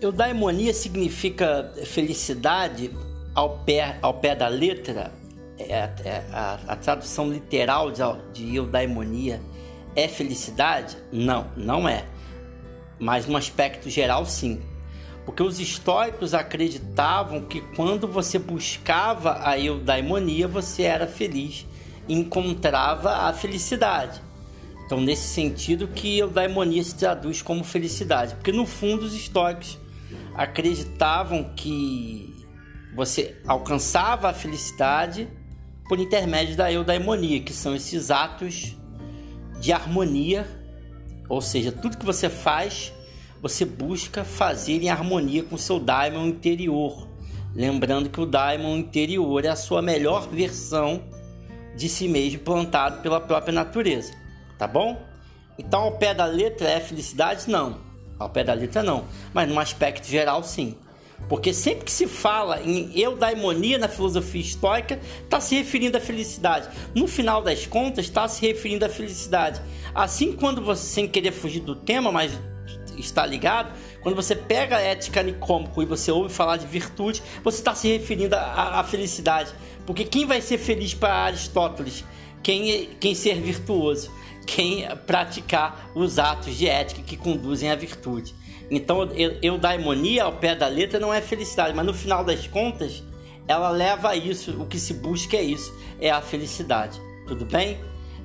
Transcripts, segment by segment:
Eudaimonia significa felicidade ao pé, ao pé da letra. É, é, a, a, tradução literal de, de eudaimonia é felicidade? Não, não é. Mas no aspecto geral, sim. Porque os estoicos acreditavam que quando você buscava a eudaimonia, você era feliz, encontrava a felicidade. Então, nesse sentido que eudaimonia se traduz como felicidade, porque no fundo os estoicos acreditavam que você alcançava a felicidade por intermédio da eudaimonia, que são esses atos de harmonia, ou seja, tudo que você faz, você busca fazer em harmonia com o seu daimon interior. Lembrando que o daimon interior é a sua melhor versão de si mesmo plantado pela própria natureza, tá bom? Então, ao pé da letra é felicidade? Não. Ao pé da letra, não. Mas, num aspecto geral, sim. Porque sempre que se fala em eudaimonia na filosofia estoica, está se referindo à felicidade. No final das contas, está se referindo à felicidade. Assim, quando você, sem querer fugir do tema, mas está ligado, quando você pega a ética nicômico e você ouve falar de virtude, você está se referindo à, à felicidade. Porque quem vai ser feliz para Aristóteles? Quem, quem ser virtuoso? Quem praticar os atos de ética que conduzem à virtude. Então, eudaimonia ao pé da letra não é felicidade, mas no final das contas, ela leva a isso. O que se busca é isso, é a felicidade. Tudo bem?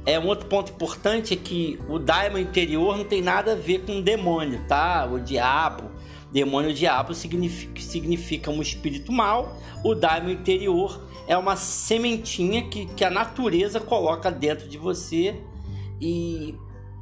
É um outro ponto importante é que o daimon interior não tem nada a ver com o demônio, tá? O diabo. Demônio diabo significa, significa um espírito mau. O daimon interior é uma sementinha que, que a natureza coloca dentro de você e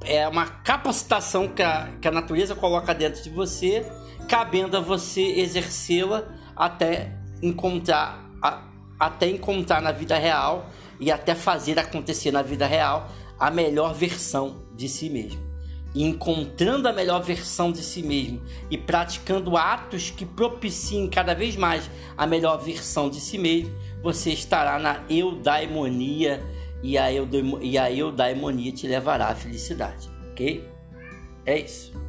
é uma capacitação que a, que a natureza coloca dentro de você, cabendo a você exercê-la até encontrar a, até encontrar na vida real e até fazer acontecer na vida real a melhor versão de si mesmo. Encontrando a melhor versão de si mesmo e praticando atos que propiciem cada vez mais a melhor versão de si mesmo, você estará na eudaimonia, e a eudaimonia te levará à felicidade, ok? É isso.